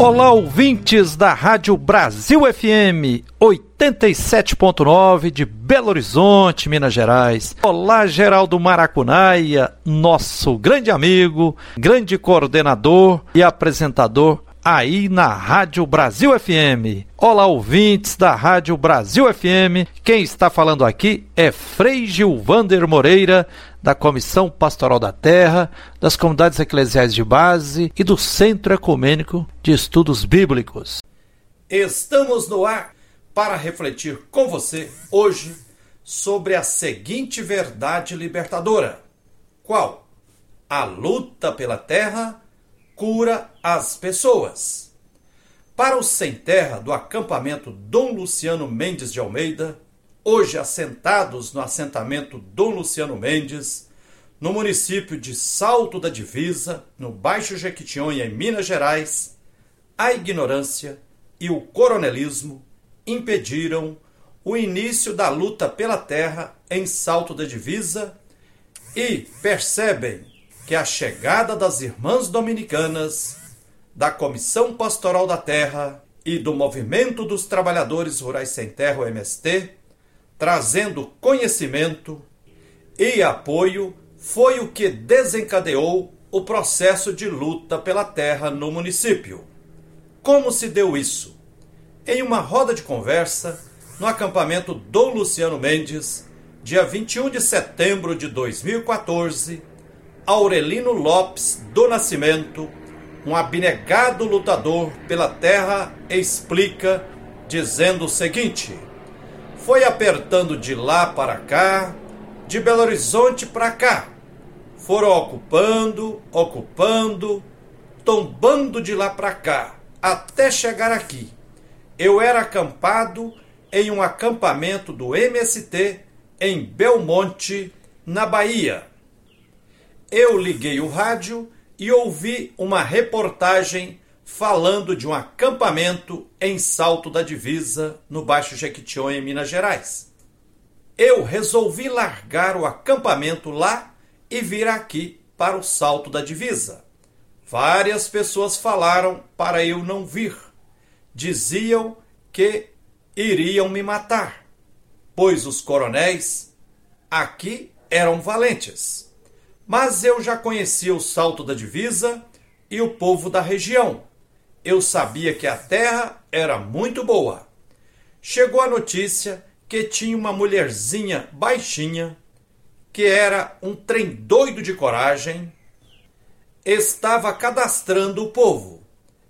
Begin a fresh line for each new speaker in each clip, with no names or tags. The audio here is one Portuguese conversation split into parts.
Olá, ouvintes da Rádio Brasil FM 87.9 de Belo Horizonte, Minas Gerais. Olá, Geraldo Maracunaia, nosso grande amigo, grande coordenador e apresentador aí na Rádio Brasil FM. Olá, ouvintes da Rádio Brasil FM. Quem está falando aqui é Frei Gilvander Moreira, da Comissão Pastoral da Terra, das Comunidades Eclesiais de Base e do Centro Ecumênico de Estudos Bíblicos. Estamos no ar para refletir com você hoje sobre a seguinte verdade libertadora: qual? A luta pela terra cura as pessoas. Para os sem terra do acampamento Dom Luciano Mendes de Almeida, hoje assentados no assentamento Dom Luciano Mendes, no município de Salto da Divisa, no Baixo Jequitinhonha, em Minas Gerais, a ignorância e o coronelismo impediram o início da luta pela terra em Salto da Divisa e percebem que a chegada das irmãs dominicanas, da Comissão Pastoral da Terra e do Movimento dos Trabalhadores Rurais Sem Terra, o MST, trazendo conhecimento e apoio, foi o que desencadeou o processo de luta pela terra no município. Como se deu isso? Em uma roda de conversa no acampamento Dom Luciano Mendes, dia 21 de setembro de 2014, Aurelino Lopes do Nascimento, um abnegado lutador pela terra, explica, dizendo o seguinte: Foi apertando de lá para cá, de Belo Horizonte para cá. Foram ocupando, ocupando, tombando de lá para cá, até chegar aqui. Eu era acampado em um acampamento do MST em Belmonte, na Bahia eu liguei o rádio e ouvi uma reportagem falando de um acampamento em Salto da Divisa, no Baixo Jequitinhonha, em Minas Gerais. Eu resolvi largar o acampamento lá e vir aqui para o Salto da Divisa. Várias pessoas falaram para eu não vir. Diziam que iriam me matar, pois os coronéis aqui eram valentes mas eu já conhecia o salto da divisa e o povo da região. Eu sabia que a terra era muito boa. Chegou a notícia que tinha uma mulherzinha baixinha, que era um trem doido de coragem, estava cadastrando o povo.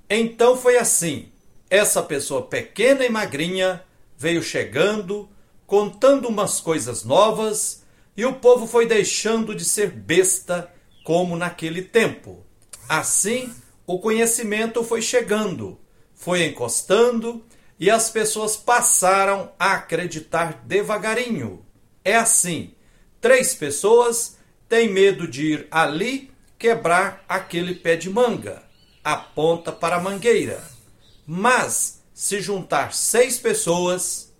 Então foi assim: essa pessoa pequena e magrinha veio chegando, contando umas coisas novas e o povo foi deixando de ser besta como naquele tempo. Assim, o conhecimento foi chegando, foi encostando e as pessoas passaram a acreditar devagarinho. É assim: três pessoas têm medo de ir ali quebrar aquele pé de manga, aponta para a mangueira. Mas, se juntar seis pessoas,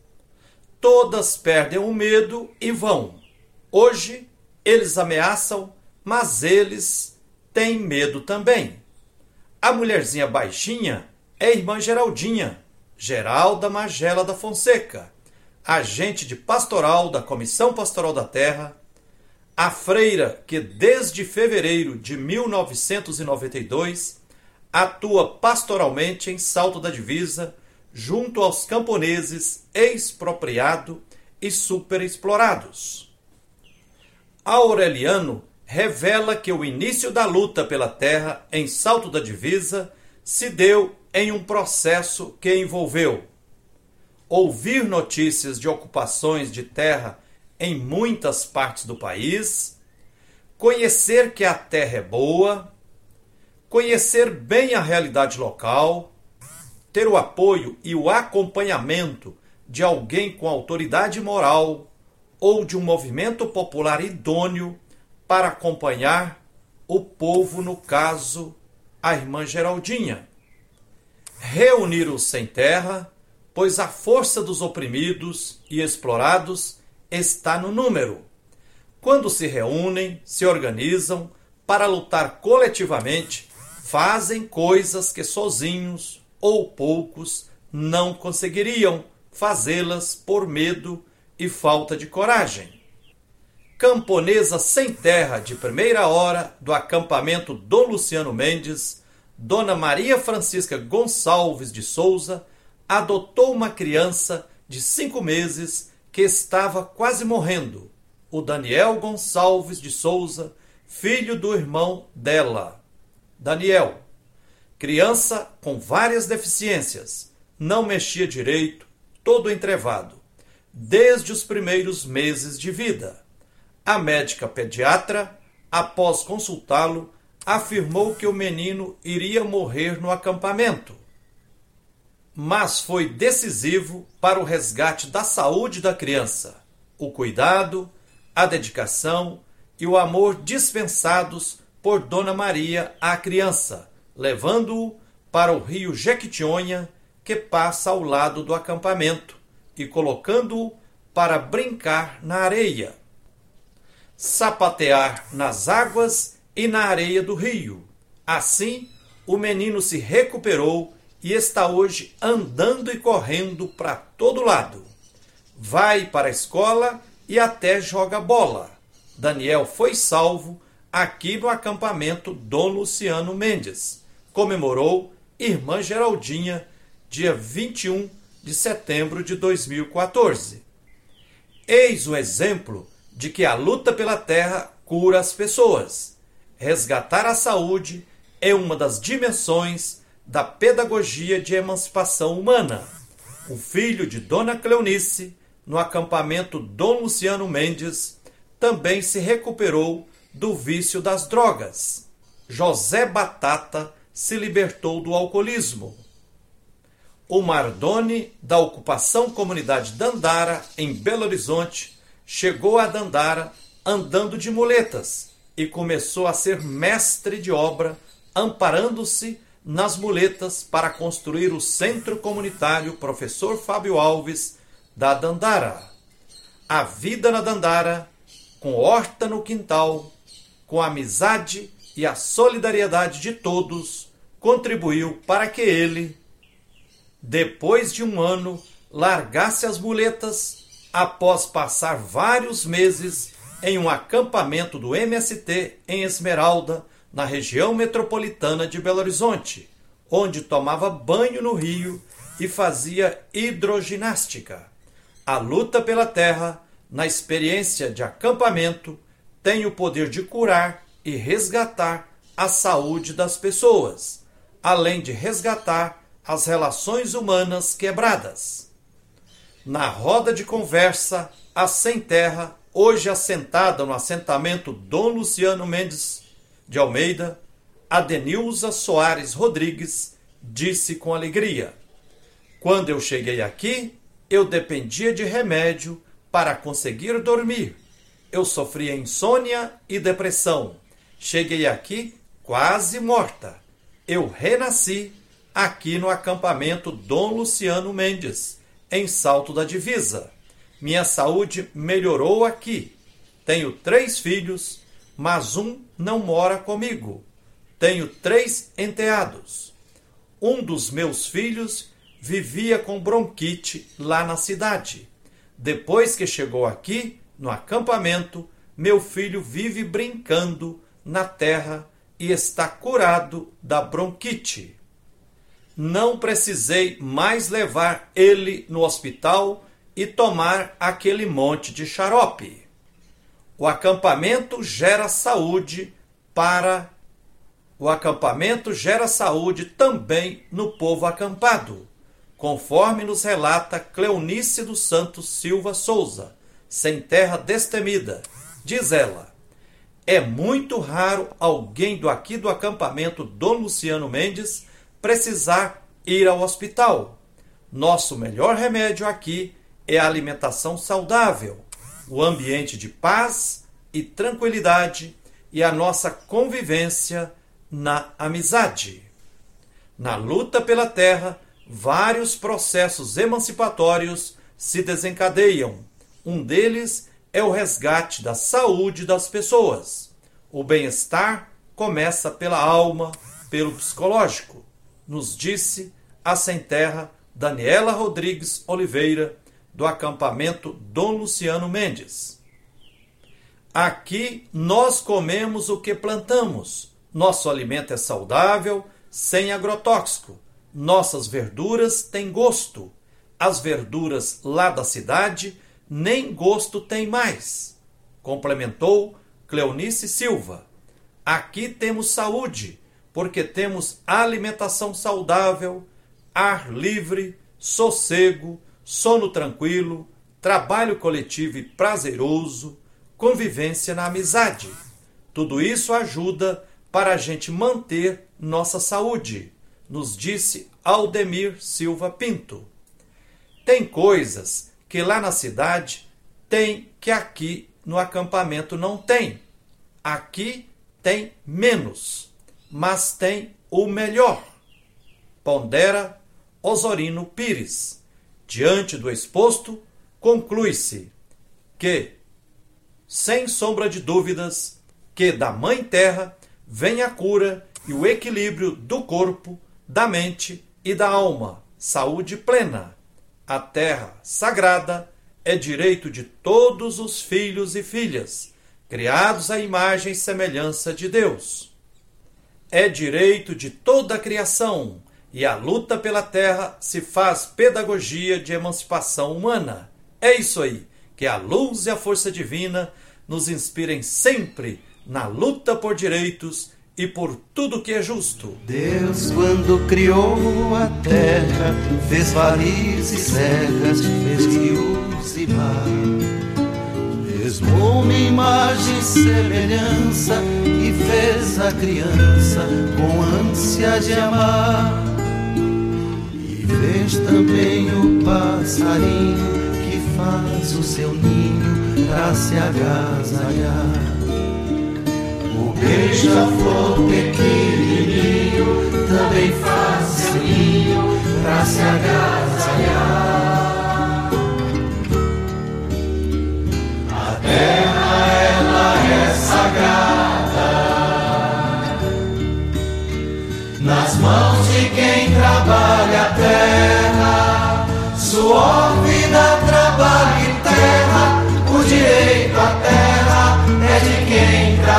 todas perdem o medo e vão. Hoje eles ameaçam, mas eles têm medo também. A mulherzinha baixinha é irmã Geraldinha, Geralda Magela da Fonseca, agente de pastoral da Comissão Pastoral da Terra, a freira que desde fevereiro de 1992 atua pastoralmente em Salto da Divisa, junto aos camponeses expropriado e superexplorados. Aureliano revela que o início da luta pela terra em Salto da Divisa se deu em um processo que envolveu ouvir notícias de ocupações de terra em muitas partes do país, conhecer que a terra é boa, conhecer bem a realidade local, ter o apoio e o acompanhamento de alguém com autoridade moral ou de um movimento popular idôneo para acompanhar o povo, no caso, a irmã Geraldinha. Reunir os sem terra, pois a força dos oprimidos e explorados está no número. Quando se reúnem, se organizam para lutar coletivamente, fazem coisas que sozinhos ou poucos não conseguiriam fazê-las por medo e falta de coragem. Camponesa sem terra de primeira hora do acampamento Dom Luciano Mendes, Dona Maria Francisca Gonçalves de Souza adotou uma criança de cinco meses que estava quase morrendo, o Daniel Gonçalves de Souza, filho do irmão dela, Daniel. Criança com várias deficiências, não mexia direito, todo entrevado, desde os primeiros meses de vida. A médica pediatra, após consultá-lo, afirmou que o menino iria morrer no acampamento. Mas foi decisivo para o resgate da saúde da criança, o cuidado, a dedicação e o amor dispensados por Dona Maria à criança, levando-o para o rio Jequitinhonha que passa ao lado do acampamento e colocando-o para brincar na areia, sapatear nas águas e na areia do rio. Assim, o menino se recuperou e está hoje andando e correndo para todo lado. Vai para a escola e até joga bola. Daniel foi salvo aqui no acampamento Dom Luciano Mendes. Comemorou Irmã Geraldinha dia 21 de setembro de 2014. Eis o exemplo de que a luta pela terra cura as pessoas. Resgatar a saúde é uma das dimensões da pedagogia de emancipação humana. O filho de Dona Cleonice, no acampamento Dom Luciano Mendes, também se recuperou do vício das drogas. José Batata se libertou do alcoolismo o Mardoni da ocupação comunidade Dandara, em Belo Horizonte, chegou a Dandara andando de muletas e começou a ser mestre de obra, amparando-se nas muletas para construir o Centro Comunitário Professor Fábio Alves da Dandara. A vida na Dandara, com horta no quintal, com a amizade e a solidariedade de todos, contribuiu para que ele, depois de um ano, largasse as muletas após passar vários meses em um acampamento do MST em Esmeralda, na região metropolitana de Belo Horizonte, onde tomava banho no rio e fazia hidroginástica. A luta pela terra, na experiência de acampamento, tem o poder de curar e resgatar a saúde das pessoas, além de resgatar as relações humanas quebradas. Na roda de conversa, a Sem Terra, hoje assentada no assentamento Dom Luciano Mendes de Almeida, Adenilza Soares Rodrigues disse com alegria: Quando eu cheguei aqui, eu dependia de remédio para conseguir dormir. Eu sofria insônia e depressão. Cheguei aqui quase morta. Eu renasci aqui no acampamento Dom Luciano Mendes, em Salto da Divisa. Minha saúde melhorou aqui. Tenho três filhos, mas um não mora comigo. Tenho três enteados. Um dos meus filhos vivia com bronquite lá na cidade. Depois que chegou aqui, no acampamento, meu filho vive brincando na terra e está curado da bronquite não precisei mais levar ele no hospital e tomar aquele monte de xarope. O acampamento gera saúde para o acampamento gera saúde também no povo acampado, conforme nos relata Cleonice dos Santos Silva Souza, sem terra destemida. Diz ela: É muito raro alguém do aqui do acampamento Dom Luciano Mendes precisar ir ao hospital. Nosso melhor remédio aqui é a alimentação saudável, o ambiente de paz e tranquilidade e a nossa convivência na amizade. Na luta pela terra, vários processos emancipatórios se desencadeiam. Um deles é o resgate da saúde das pessoas. O bem-estar começa pela alma, pelo psicológico, nos disse a sem terra Daniela Rodrigues Oliveira, do acampamento Dom Luciano Mendes. Aqui nós comemos o que plantamos. Nosso alimento é saudável, sem agrotóxico. Nossas verduras têm gosto. As verduras lá da cidade nem gosto tem mais. Complementou Cleonice Silva. Aqui temos saúde, porque temos alimentação saudável, ar livre, sossego, sono tranquilo, trabalho coletivo e prazeroso, convivência na amizade. Tudo isso ajuda para a gente manter nossa saúde, nos disse Aldemir Silva Pinto. Tem coisas que lá na cidade tem que aqui no acampamento não tem. Aqui tem menos, mas tem o melhor. Pondera Osorino Pires. Diante do exposto, conclui-se que, sem sombra de dúvidas, que da Mãe Terra vem a cura e o equilíbrio do corpo, da mente e da alma, saúde plena. A terra sagrada é direito de todos os filhos e filhas, criados à imagem e semelhança de Deus. É direito de toda a criação, e a luta pela terra se faz pedagogia de emancipação humana. É isso aí, que a luz e a força divina nos inspirem sempre na luta por direitos e por tudo que é justo.
Deus, quando criou a terra, fez vales e serras, fez rios e mar. Mesmo uma imagem semelhança e fez a criança com ânsia de amar. E fez também o passarinho que faz o seu ninho para se agasalhar. O beija-flor pequenininho também faz seu ninho pra se agasalhar.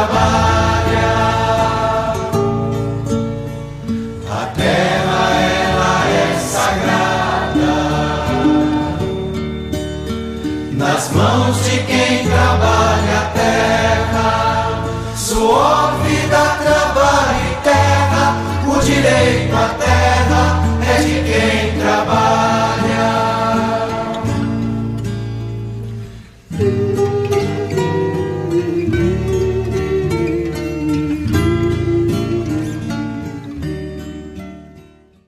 Trabalha. mãos de quem trabalha a terra. Suor, vida, trabalho e terra, o direito à terra.